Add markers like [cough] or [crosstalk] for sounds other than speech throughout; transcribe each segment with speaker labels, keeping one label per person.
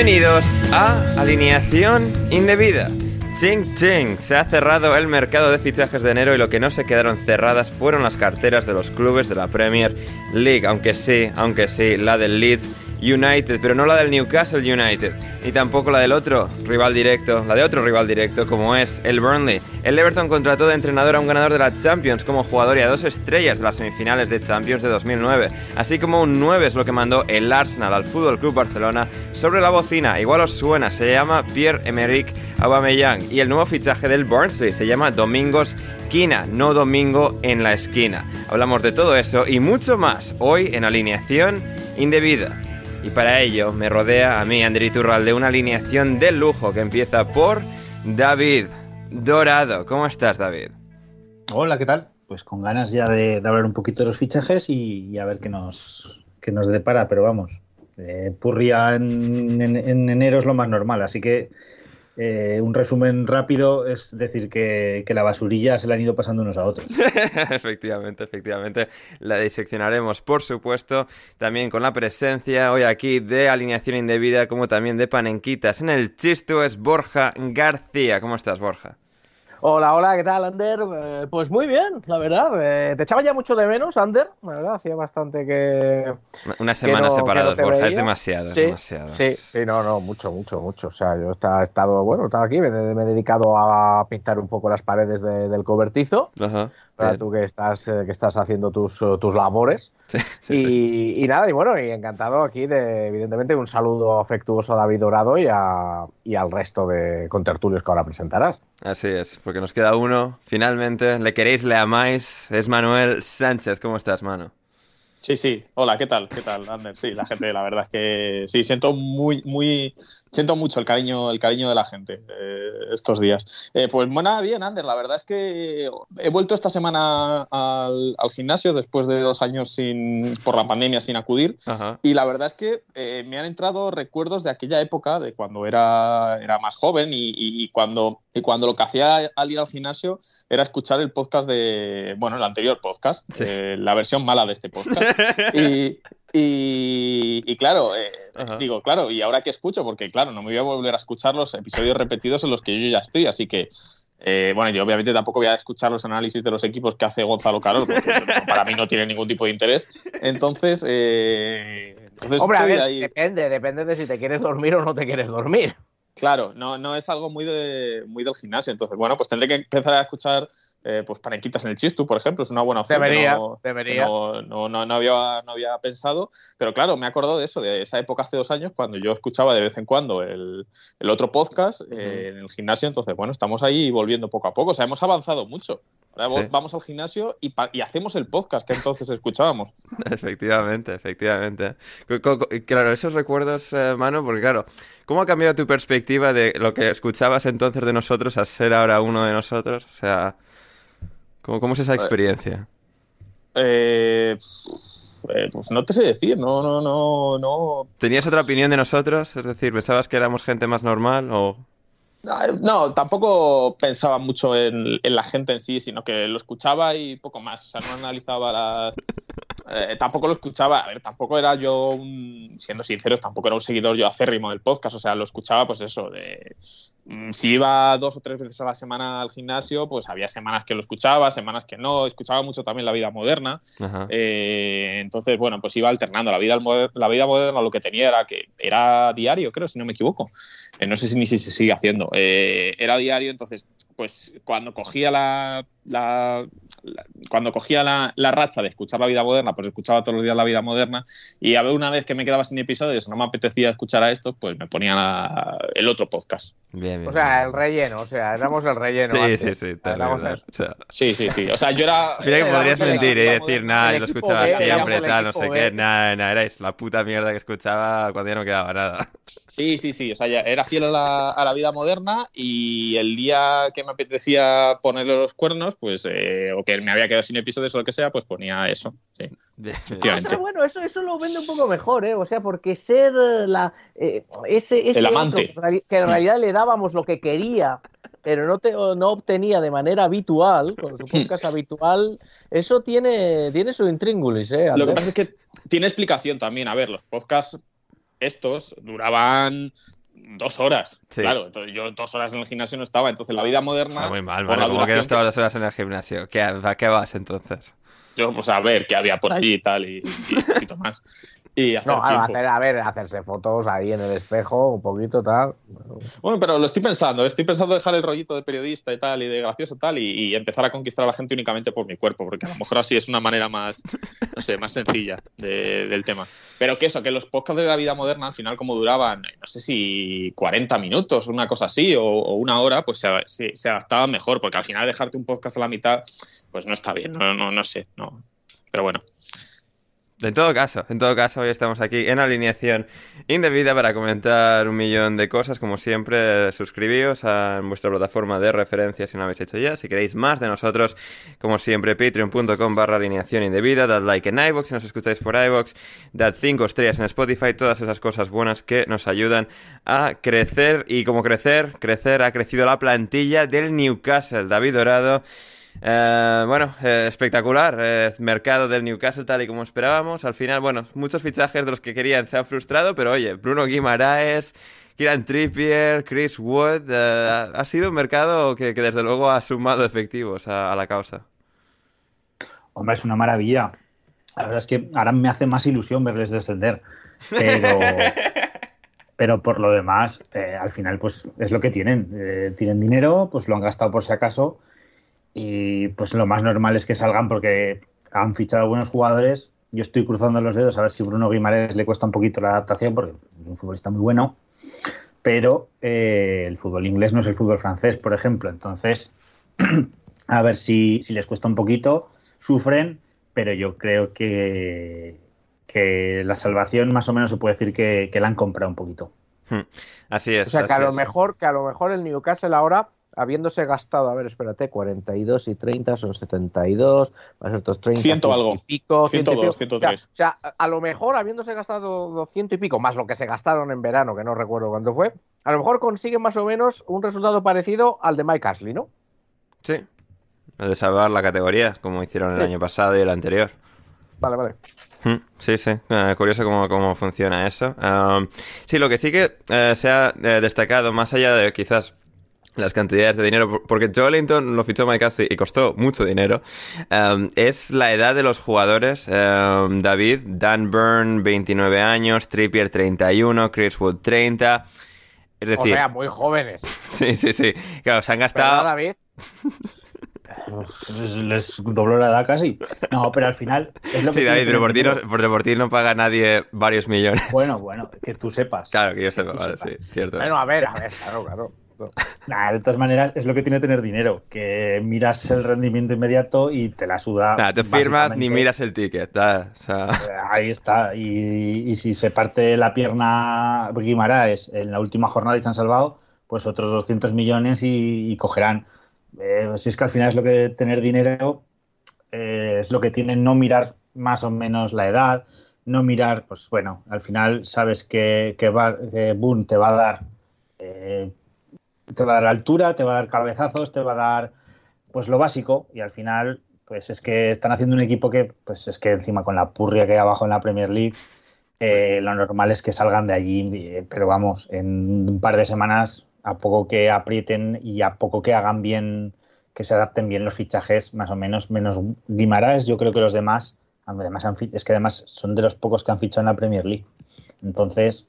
Speaker 1: Bienvenidos a Alineación Indebida. Ching ching, se ha cerrado el mercado de fichajes de enero y lo que no se quedaron cerradas fueron las carteras de los clubes de la Premier League, aunque sí, aunque sí, la del Leeds United, pero no la del Newcastle United, ni tampoco la del otro rival directo, la de otro rival directo como es el Burnley. El Everton contrató de entrenador a un ganador de la Champions como jugador y a dos estrellas de las semifinales de Champions de 2009, así como un 9 es lo que mandó el Arsenal al Fútbol Club Barcelona sobre la bocina. Igual os suena, se llama Pierre-Emerick Aubameyang y el nuevo fichaje del Barnsley se llama Domingos Quina, no Domingo en la esquina. Hablamos de todo eso y mucho más hoy en alineación indebida. Y para ello me rodea a mí, André Turral, de una alineación de lujo que empieza por David Dorado. ¿Cómo estás, David?
Speaker 2: Hola, ¿qué tal? Pues con ganas ya de, hablar un poquito de los fichajes y, a ver qué nos, qué nos depara, pero vamos, eh, Purria en, enero es lo más normal, así que eh, un resumen rápido es decir que, la basurilla se la han ido pasando unos a otros. [laughs]
Speaker 1: efectivamente, efectivamente. La diseccionaremos, por supuesto, también con la presencia hoy aquí de alineación indebida, como también de panenquitas. En el chisto es Borja García. ¿Cómo estás, Borja?
Speaker 3: Hola, hola, ¿qué tal, Ander? Eh, pues muy bien, la verdad. Eh, te echaba ya mucho de menos, Ander. La verdad, hacía bastante que.
Speaker 1: Una semana separada, Borja, es demasiado,
Speaker 3: sí,
Speaker 1: demasiado.
Speaker 3: Sí, sí, no, no, mucho, mucho, mucho. O sea, yo he estado, bueno, he estado aquí, me, he dedicado a pintar un poco las paredes del cobertizo. Ajá para tú que estás, eh, que estás haciendo tus, tus labores. y, nada, y bueno, y encantado aquí de, evidentemente, un saludo afectuoso a David Dorado y, a, y al resto de contertulios que ahora presentarás.
Speaker 1: Así es, porque nos queda uno, finalmente, le queréis, le amáis, es Manuel Sánchez. ¿Cómo estás, mano?
Speaker 4: Sí, sí. Hola, ¿qué tal? ¿Qué tal, Ander? Sí, la gente, la verdad es que sí, siento muy, muy, siento mucho el cariño, el cariño de la gente eh, estos días. Eh, pues bueno, bien, Ander. La verdad es que he vuelto esta semana al, gimnasio después de dos años sin, por la pandemia sin acudir. Y la verdad es que eh, me han entrado recuerdos de aquella época, de cuando era, era más joven y, cuando, y cuando lo que hacía al ir al gimnasio era escuchar el podcast de, bueno, el anterior podcast, la versión mala de este podcast. [laughs] y, y, claro, eh, digo, claro, ¿y ahora qué escucho? Porque, claro, no me voy a volver a escuchar los episodios repetidos en los que yo ya estoy, así que. Eh, bueno, yo obviamente tampoco voy a escuchar los análisis de los equipos que hace Gonzalo Carol, porque para mí no tiene ningún tipo de interés. Entonces, eh,
Speaker 3: Hombre, a ver, depende, depende de si te quieres dormir o no te quieres dormir.
Speaker 4: Claro, no, no es algo muy, de, muy del gimnasio. Entonces, bueno, pues tendré que empezar a escuchar eh, pues panenquitas en el chistu, por ejemplo, es una buena opción.
Speaker 3: Debería,
Speaker 4: no,
Speaker 3: debería.
Speaker 4: No, no, había, no había pensado, pero claro, me he acordado de eso, de esa época hace dos años, cuando yo escuchaba de vez en cuando el, otro podcast eh, en el gimnasio, entonces, bueno, estamos ahí volviendo poco a poco, o sea, hemos avanzado mucho. vamos al gimnasio y, y, hacemos el podcast que entonces escuchábamos. [laughs]
Speaker 1: Efectivamente, efectivamente. Claro, esos recuerdos, eh, mano, porque claro, ¿cómo ha cambiado tu perspectiva de lo que escuchabas entonces de nosotros a ser ahora uno de nosotros? O sea, ¿cómo, cómo es esa experiencia?
Speaker 4: Eh, eh, pues no te sé decir, no, no, no, no.
Speaker 1: ¿Tenías otra opinión de nosotros? Es decir, ¿pensabas que éramos gente más normal o...?
Speaker 4: No, tampoco pensaba mucho en, la gente en sí, sino que lo escuchaba y poco más. O sea, no analizaba las. Eh, tampoco lo escuchaba. A ver, tampoco era yo, un, siendo sinceros, tampoco era un seguidor yo acérrimo del podcast. O sea, lo escuchaba, pues eso, de. Mm, si iba dos o tres veces a la semana al gimnasio, pues había semanas que lo escuchaba, semanas que no. Escuchaba mucho también la vida moderna. Eh, entonces, bueno, pues iba alternando. La vida, la vida moderna lo que tenía era que era diario, creo, si no me equivoco. Eh, no sé si ni si se sigue haciendo. era diario, entonces, pues cuando cogía la cuando cogía la, racha de escuchar la vida moderna, pues escuchaba todos los días la vida moderna y a ver una vez que me quedaba sin episodios, no me apetecía escuchar a esto, pues me ponía el otro podcast.
Speaker 3: o sea, el relleno, o sea, éramos el relleno.
Speaker 1: Sí, sí, sí,
Speaker 4: sí, sí, sí. O sea, yo era.
Speaker 1: Mira que podrías mentir y decir, nada, yo lo escuchaba siempre, tal, no sé qué, nada, nada, erais la puta mierda que escuchaba cuando ya no quedaba nada.
Speaker 4: Sí, sí, sí, o sea, ya era fiel a la, a la vida moderna y el día que me apetecía ponerle los cuernos, pues, eh, o que me había quedado sin episodios o lo que sea, pues ponía eso. Sí.
Speaker 3: bueno, eso, eso lo vende un poco mejor, ¿eh? O sea, porque ser la, eh, ese, ese
Speaker 4: el amante.
Speaker 3: que en realidad le dábamos lo que quería, pero no, te, no obtenía de manera habitual, con su [laughs] podcast habitual, eso tiene, tiene su intríngulis, ¿eh?
Speaker 4: Lo que pasa es que tiene explicación también. A ver, los podcasts estos duraban dos horas. Claro, entonces yo dos horas en el gimnasio no estaba. Entonces la vida moderna.
Speaker 1: Ah, muy mal, ¿Cómo que no estabas dos horas en el gimnasio? ¿Qué, ¿A qué vas entonces?
Speaker 4: Yo, pues a ver qué había por allí y tal, y, y un poquito más
Speaker 3: no, a ver, hacerse fotos ahí en el espejo, un poquito tal.
Speaker 4: Bueno, pero lo estoy pensando, estoy pensando dejar el rollito de periodista y tal, y de gracioso tal, y, empezar a conquistar a la gente únicamente por mi cuerpo, porque a lo mejor así es una manera más, no sé, más sencilla del tema. Pero que eso, que los podcasts de la vida moderna al final como duraban, no sé si 40 minutos, una cosa así, o, una hora, pues se, se, adaptaban mejor, porque al final dejarte un podcast a la mitad, pues no está bien, no, no, no sé, no. Pero bueno.
Speaker 1: En todo caso, en todo caso, hoy estamos aquí en alineación indebida para comentar un millón de cosas. Como siempre, suscribíos a vuestra plataforma de referencia si no lo habéis hecho ya. Si queréis más de nosotros, como siempre, patreon.com barra alineación indebida. Dad like en iVoox si nos escucháis por iVoox. Dad 5 estrellas en Spotify. Todas esas cosas buenas que nos ayudan a crecer. Y como crecer, crecer ha crecido la plantilla del Newcastle. David Dorado. Eh, bueno, eh, espectacular. Eh, mercado del Newcastle tal y como esperábamos. Al final, bueno, muchos fichajes de los que querían se han frustrado, pero oye, Bruno Guimaraes, Kieran Trippier, Chris Wood, ha sido un mercado que, desde luego ha sumado efectivos a, la causa.
Speaker 2: Hombre, es una maravilla. La verdad es que ahora me hace más ilusión verles descender. Pero, [laughs] pero por lo demás, al final, pues es lo que tienen. tienen dinero, pues lo han gastado por si acaso y pues lo más normal es que salgan porque han fichado buenos jugadores. Yo estoy cruzando los dedos a ver si Bruno Guimaraes le cuesta un poquito la adaptación porque es un futbolista muy bueno. Pero eh, el fútbol inglés no es el fútbol francés, por ejemplo. Entonces, [clears throat] a ver si, les cuesta un poquito, sufren, pero yo creo que, que la salvación más o menos se puede decir que, la han comprado un poquito.
Speaker 1: Hmm. Así es.
Speaker 3: O sea,
Speaker 1: que
Speaker 3: a lo mejor, que a lo mejor el Newcastle ahora habiéndose gastado, a ver, espérate, 42 y 30 son 72, más otros 30
Speaker 4: ciento algo.
Speaker 3: y pico,
Speaker 4: 102, 103.
Speaker 3: O sea, a, lo mejor habiéndose gastado 200 y pico, más lo que se gastaron en verano, que no recuerdo cuánto fue, a lo mejor consiguen más o menos un resultado parecido al de Mike Ashley, ¿no?
Speaker 1: Sí. El de salvar la categoría, como hicieron el año pasado y el anterior.
Speaker 3: Vale, vale.
Speaker 1: Hmm, sí, sí, eh, curioso cómo, cómo, funciona eso. Um, sí, lo que sí que eh, se ha eh, destacado, más allá de quizás las cantidades de dinero, porque Joelinton lo fichó Mike Ashley y costó mucho dinero, um, es la edad de los jugadores. Um, David, Dan Byrne, 29 años, Trippier, 31, Chris Wood, 30. Es decir... O
Speaker 3: sea, muy jóvenes. [laughs]
Speaker 1: Sí, sí, sí. Claro, se han gastado...
Speaker 3: David?
Speaker 2: Les dobló la edad casi. No, pero al final.
Speaker 1: Es lo que sí, David, pero por ti, no, por ti, no, paga nadie varios millones.
Speaker 2: Bueno, bueno, que tú sepas.
Speaker 1: Claro, que yo sepa, vale, sí, cierto.
Speaker 3: Bueno, a ver, a ver, claro, claro.
Speaker 2: De todas maneras, es lo que tiene tener dinero, que miras el rendimiento inmediato y te la suda.
Speaker 1: Nah, te firmas ni miras el ticket. Eh,
Speaker 2: ahí está. Y, si se parte la pierna Guimaraes en la última jornada y se han salvado, pues otros 200 millones y, cogerán. Eh, si es que al final es lo que tener dinero, eh, es lo que tiene no mirar más o menos la edad, no mirar, pues bueno, al final sabes que, que, Boone te va a dar eh, te va a dar altura, te va a dar cabezazos, te va a dar pues lo básico y al final pues es que están haciendo un equipo que pues es que encima con la purria que hay abajo en la Premier League eh, lo normal es que salgan de allí, eh, pero vamos, en un par de semanas a poco que aprieten y a poco que hagan bien, que se adapten bien los fichajes, más o menos, menos Guimaraes, yo creo que los demás Además, es que además son de los pocos que han fichado en la Premier League. Entonces,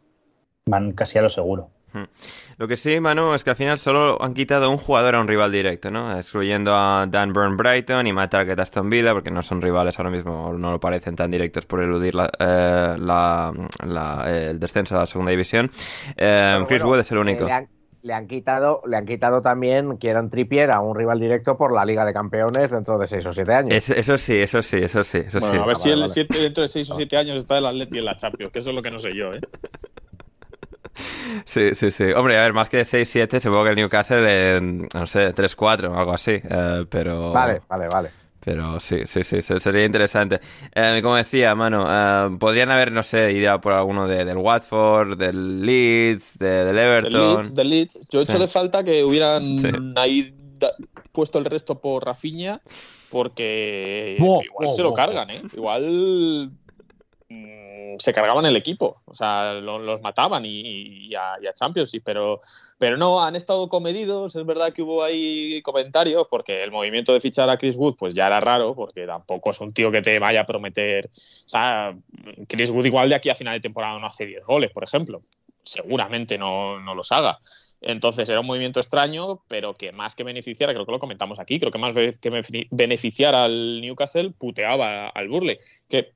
Speaker 2: van casi a lo seguro. Hmm.
Speaker 1: Lo que sí, Manu, es que al final solo han quitado un jugador a un rival directo, ¿no? Excluyendo a Dan Burn Brighton y Matt Target Aston Villa, porque no son rivales ahora mismo, no lo parecen tan directos por eludir la, eh, el descenso a la segunda división. Eh, Chris Wood es el único
Speaker 3: le han quitado, le han quitado también Kieran Trippier a un rival directo por la Liga de Campeones dentro de 6 o 7 años.
Speaker 1: eso sí, eso sí, eso sí. Eso
Speaker 4: bueno,
Speaker 1: a
Speaker 4: ver si el dentro de 6 o 7 años está el Atleti en la Champions, que eso es lo que no sé yo, ¿eh?
Speaker 1: Sí, sí, sí. Hombre, a ver, más que 6-7, supongo que el Newcastle, en, no sé, 3-4 o algo así. Eh, pero.
Speaker 3: Vale, vale, vale.
Speaker 1: Pero sí, sí, sí, sería interesante. Eh, como decía, mano, eh, podrían haber, no sé, ido por alguno de, del Watford, del Leeds, del Everton.
Speaker 4: Del Leeds, Yo he hecho de falta que hubieran ahí puesto el resto por Rafinha, porque igual se lo cargan, ¿eh? Igual se cargaban el equipo, o sea, los mataban y, a, y a Champions, pero pero no, han estado comedidos. Es verdad que hubo ahí comentarios, porque el movimiento de fichar a Chris Wood, pues ya era raro, porque tampoco es un tío que te vaya a prometer. O sea, Chris Wood, igual de aquí a final de temporada no hace 10 goles, por ejemplo. Seguramente no, no los haga. Entonces era un movimiento extraño, pero que más que beneficiar, creo que lo comentamos aquí, creo que más que beneficiar al Newcastle, puteaba al Burley. Que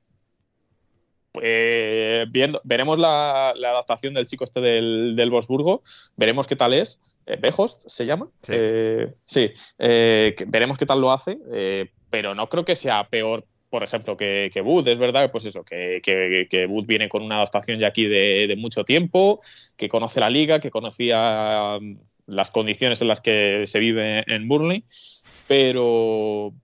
Speaker 4: eh, viendo, veremos la, adaptación del chico este del, del Bosburgo, veremos qué tal es. Eh, Bejost se llama. Sí, eh, veremos qué tal lo hace, pero no creo que sea peor, por ejemplo, que, que Wood. Es verdad pues eso, que, que, Wood viene con una adaptación ya aquí de, mucho tiempo, que conoce la liga, que conocía um, las condiciones en las que se vive en Burnley, pero,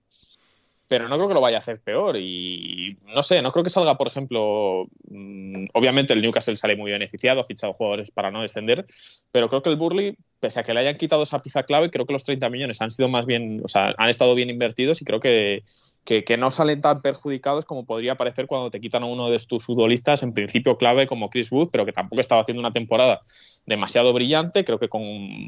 Speaker 4: pero no creo que lo vaya a hacer peor. Y no sé, no creo que salga, por ejemplo, mm, obviamente el Newcastle sale muy beneficiado, ha fichado jugadores para no descender, pero creo que el Burley, pese a que le hayan quitado esa pieza clave, creo que los 30 millones han sido más bien, o sea, han estado bien invertidos y creo que, que, no salen tan perjudicados como podría parecer cuando te quitan a uno de tus futbolistas, en principio clave como Chris Wood, pero que tampoco estaba haciendo una temporada demasiado brillante, creo que con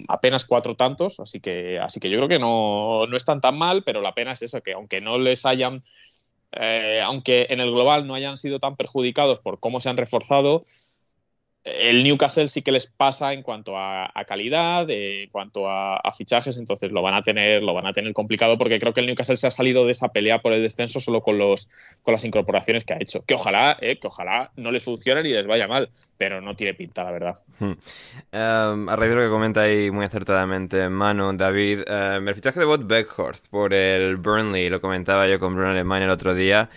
Speaker 4: apenas cuatro tantos, así que, así que yo creo que no, no están tan mal, pero la pena es eso, que aunque no les hayan, eh, aunque en el global no hayan sido tan perjudicados por cómo se han reforzado, el Newcastle sí que les pasa en cuanto a, calidad, en cuanto a, fichajes, entonces lo van a tener, lo van a tener complicado porque creo que el Newcastle se ha salido de esa pelea por el descenso solo con los con las incorporaciones que ha hecho. Que ojalá, eh, que ojalá no les funcione ni les vaya mal, pero no tiene pinta, la verdad.
Speaker 1: Hmm. Em, a raíz de lo que comenta ahí muy acertadamente Manu, David, em, el fichaje de Bot Beckhorst por el Burnley, lo comentaba yo con Bruno Alemán el otro día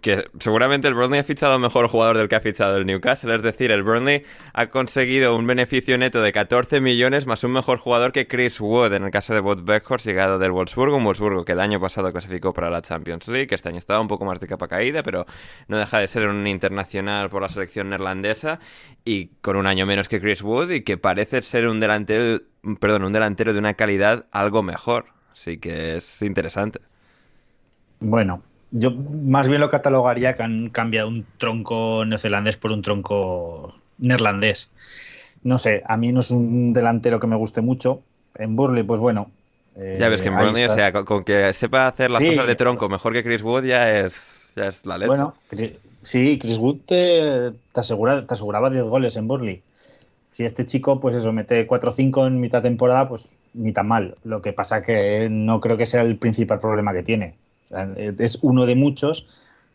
Speaker 1: que seguramente el Burnley ha fichado mejor jugador del que ha fichado el Newcastle. Es decir, el Burnley ha conseguido un beneficio neto de 14 millones más un mejor jugador que Chris Wood, en el caso de Wood Beckhorst, llegado del Wolfsburgo. Un Wolfsburgo que el año pasado clasificó para la Champions League, que este año estaba un poco más de capa caída, pero no deja de ser un internacional por la selección neerlandesa y con un año menos que Chris Wood y que parece ser un delantero, perdón, un delantero de una calidad algo mejor. Así que es interesante.
Speaker 2: Bueno, yo más bien lo catalogaría que han cambiado un tronco neozelandés por un tronco neerlandés. No sé, a mí no es un delantero que me guste mucho. En Burley, pues bueno.
Speaker 1: ya ves que en eh, Burley, o sea, con, que sepa hacer las cosas de tronco mejor que Chris Wood ya es, ya es la leche. Bueno,
Speaker 2: sí, Chris Wood te, te, asegura, te aseguraba 10 goles en Burley. Si este chico, pues eso, mete 4 o 5 en mitad de temporada, pues ni tan mal. Lo que pasa que no creo que sea el principal problema que tiene es uno de muchos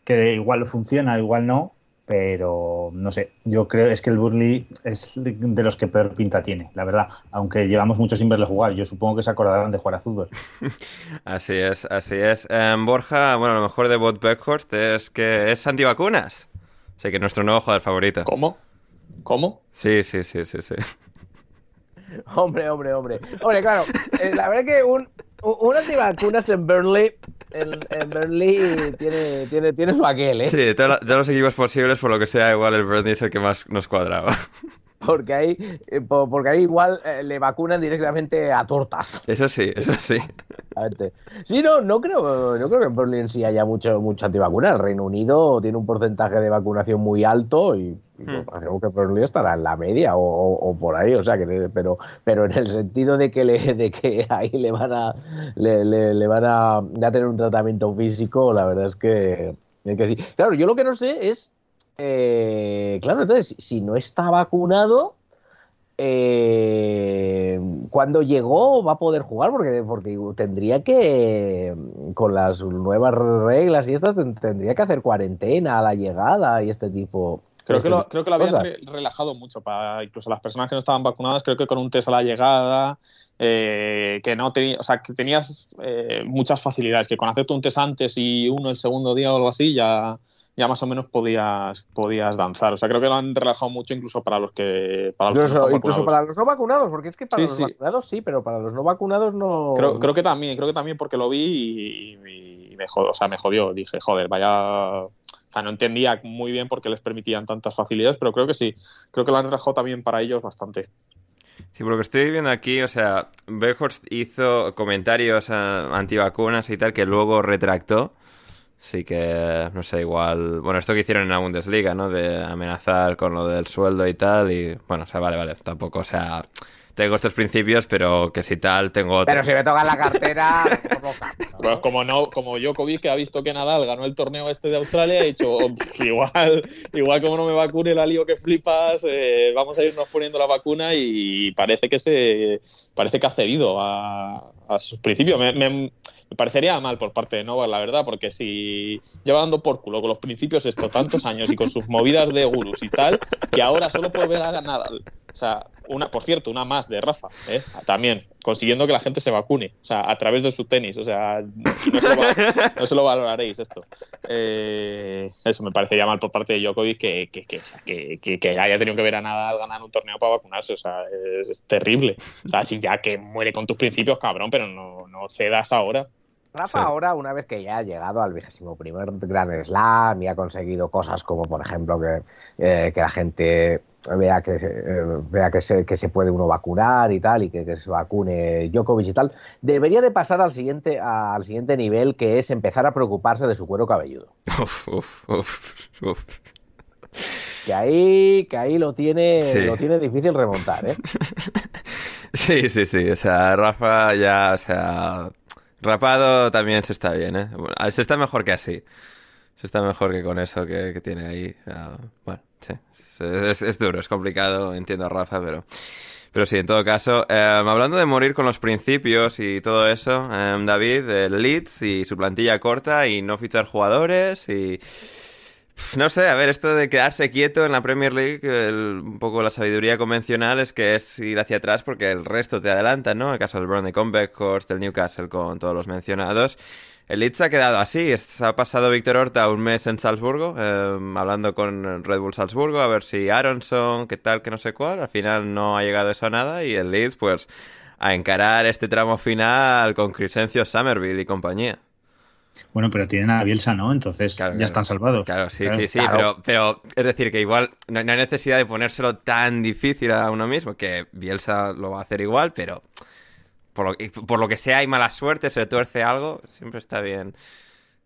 Speaker 2: que igual funciona, igual no, pero no sé, yo creo es que el Burnley es de los que peor pinta tiene, la verdad, aunque llevamos mucho sin verle jugar, yo supongo que se acordarán de jugar a fútbol. [laughs]
Speaker 1: así es, así es. Em, Borja, bueno, lo mejor de Bot Beckhorst es que es antivacunas, o sea que nuestro nuevo jugador favorito.
Speaker 4: ¿Cómo? ¿Cómo?
Speaker 1: Sí, sí, sí, sí, sí. [laughs]
Speaker 3: Hombre, hombre, hombre. Hombre, claro, eh, la verdad que un, un antivacunas en Burnley en, Burnley tiene, tiene, tiene su aquel, ¿eh?
Speaker 1: Sí, de todos los equipos posibles, por lo que sea, igual el Burnley es el que más nos cuadraba. [laughs]
Speaker 3: Porque ahí, eh, porque ahí igual eh, le vacunan directamente a tortas.
Speaker 1: Eso sí, eso sí.
Speaker 3: Sí, no, no creo, no creo que en en sí haya mucho, mucho antivacuna. El Reino Unido tiene un porcentaje de vacunación muy alto y, creo hmm. que Burnley estará en la media o, por ahí. O sea, que, pero, pero en el sentido de que, le, de que ahí le van a, le, van a, a, tener un tratamiento físico, la verdad es que, es que sí. Claro, yo lo que no sé es eh, claro, entonces, si no está vacunado, eh, cuando llegó va a poder jugar porque, porque tendría que, con las nuevas reglas y estas, tendría que hacer cuarentena a la llegada y este tipo.
Speaker 4: Creo que, lo, creo que lo habían relajado mucho para incluso las personas que no estaban vacunadas. Creo que con un test a la llegada, eh, que no tenía, o sea, que tenías muchas facilidades. Que con hacerte un test antes y uno el segundo día o algo así, ya, ya más o menos podías, podías danzar. O sea, creo que lo han relajado mucho incluso para los que. Para los
Speaker 3: incluso, para los no vacunados, porque es que para los vacunados sí, pero para los no vacunados no.
Speaker 4: Creo, creo que también, creo que también porque lo vi y, me, jodió, o sea, me jodió. Dije, joder, vaya. O sea, no entendía muy bien por qué les permitían tantas facilidades, pero creo que sí. Creo que lo han relajado también para ellos bastante.
Speaker 1: Sí, por lo que estoy viendo aquí, o sea, Beckhorst hizo comentarios eh, antivacunas y tal que luego retractó. Sí que, no sé, igual... Bueno, esto que hicieron en la Bundesliga, ¿no? De amenazar con lo del sueldo y tal. Y bueno, o sea, vale, vale. Tampoco, o sea... Tengo estos principios, pero que si tal, tengo otros.
Speaker 3: Pero si me toca la cartera... [laughs]
Speaker 4: pues como no, como Djokovic, que ha visto que Nadal ganó el torneo este de Australia, ha dicho, igual, igual como no me vacune la lío que flipas, eh, vamos a irnos poniendo la vacuna y parece que se... Parece que ha cedido a, sus principios. me, me parecería mal por parte de Nova, la verdad, porque si lleva dando por culo con los principios esto tantos años y con sus movidas de gurus y tal, que ahora solo puede ver a Nadal. O sea, una, por cierto, una más de Rafa, ¿eh? también, consiguiendo que la gente se vacune, o sea, a través de su tenis, o sea, no se lo, valoraréis esto. Eh, eso me parecería mal por parte de Djokovic que, que, que, haya tenido que ver a Nadal ganar un torneo para vacunarse, o sea, es, terrible. O sea, si ya que muere con tus principios, cabrón, pero no, no cedas ahora.
Speaker 3: Rafa ahora, una vez que ya ha llegado al vigésimo primer Gran Slam y ha conseguido cosas como, por ejemplo, que, eh, que la gente vea que eh, vea que se, que se puede uno vacunar y tal y que, se vacune Djokovic y tal debería de pasar al siguiente al siguiente nivel que es empezar a preocuparse de su cuero cabelludo. [laughs] Que ahí que ahí lo tiene lo tiene difícil remontar ¿eh? [laughs]
Speaker 1: sí sí sí. O sea Rafa ya o sea rapado también se está bien ¿eh? se está mejor que así se está mejor que con eso que, tiene ahí bueno Sí, es, duro, es complicado, entiendo a Rafa, pero... Pero sí, en todo caso, em, hablando de morir con los principios y todo eso, em, David, el Leeds y su plantilla corta y no fichar jugadores y... No sé, a ver, esto de quedarse quieto en la Premier League, un poco la sabiduría convencional es que es ir hacia atrás porque el resto te adelanta, ¿no? El caso del Burnley con Beckhorst, del Newcastle con todos los mencionados. El Leeds ha quedado así. Ha pasado Víctor Horta un mes en Salzburgo, eh, hablando con Red Bull Salzburgo, a ver si Aronson, qué tal, que no sé cuál. Al final no ha llegado eso a nada y el Leeds, pues, a encarar este tramo final con Crescencio Somerville y compañía.
Speaker 2: Bueno, pero tienen a Bielsa, ¿no? Entonces ya están salvados.
Speaker 1: Claro, sí, sí, sí, pero, pero es decir, que igual no, hay necesidad de ponérselo tan difícil a uno mismo, que Bielsa lo va a hacer igual, pero por lo, que sea hay mala suerte, se le tuerce algo, siempre está bien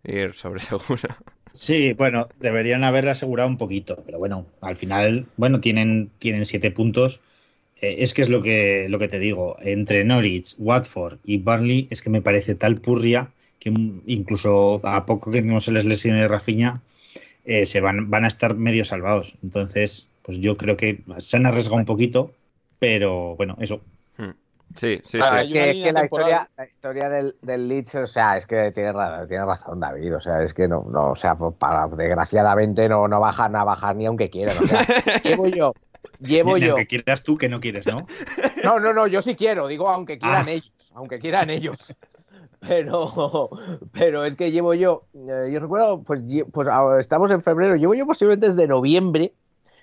Speaker 1: ir sobre [laughs] seguro.
Speaker 2: Sí, bueno, deberían haberle asegurado un poquito, pero bueno, al final, bueno, tienen, tienen siete puntos. Eh, es que es lo que, lo que te digo, entre Norwich, Watford y Burnley es que me parece tal purria que incluso a poco que no se les lesione Rafiña, eh, se van, van a estar medio salvados. Entonces, pues yo creo que se han arriesgado un poquito, pero bueno, eso,
Speaker 1: Sí, sí,
Speaker 3: sí. Es que, la, historia, la historia del, del Leeds, o sea, es que tiene, tiene, razón David, o sea, es que no, no o sea, pues para, desgraciadamente no, no bajan a bajar ni aunque quieran, o sea, [laughs] llevo yo, llevo yo.
Speaker 2: Aunque quieras tú que no quieres, ¿no?
Speaker 3: No, no, no, yo sí quiero, digo aunque quieran ah. ellos, aunque quieran ellos. Pero, pero es que llevo yo, eh, yo recuerdo, pues, pues estamos en febrero, llevo yo posiblemente desde noviembre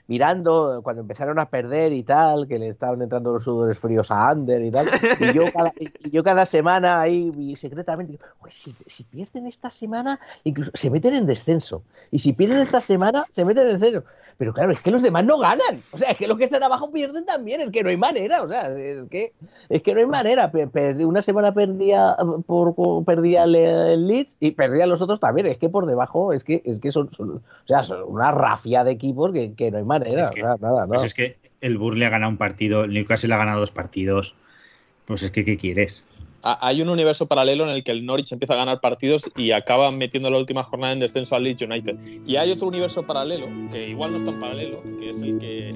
Speaker 3: mirando cuando empezaron a perder y tal, que le estaban entrando los sudores fríos a Ander y tal. Y yo [laughs] cada, yo cada semana ahí secretamente digo, pues si, si, pierden esta semana, incluso se meten en descenso. Y si pierden esta semana, se meten en descenso. Pero claro, es que los demás no ganan. O sea, es que los que están abajo pierden también. Es que no hay manera. O sea, es que, es que no hay manera. una semana perdía, por, perdía el Leeds y perdía los otros también. Es que por debajo es que, es que son, o sea, son una rafia de equipos que, que no hay manera. Es que, nada,
Speaker 2: Pues es que el Burley ha ganado un partido, el Newcastle ha ganado dos partidos. Pues es que, ¿qué quieres?
Speaker 4: Hay un universo paralelo en el que el Norwich empieza a ganar partidos y acaba metiendo la última jornada en descenso al Leeds United. Y hay otro universo paralelo, que igual no es tan paralelo, que es el que...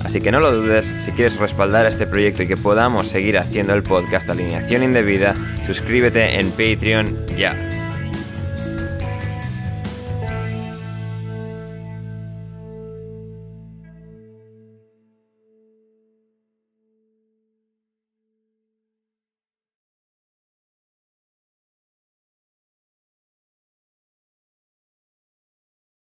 Speaker 1: Así que no lo dudes, si quieres respaldar este proyecto y que podamos seguir haciendo el podcast Alineación Indebida, suscríbete en Patreon ya.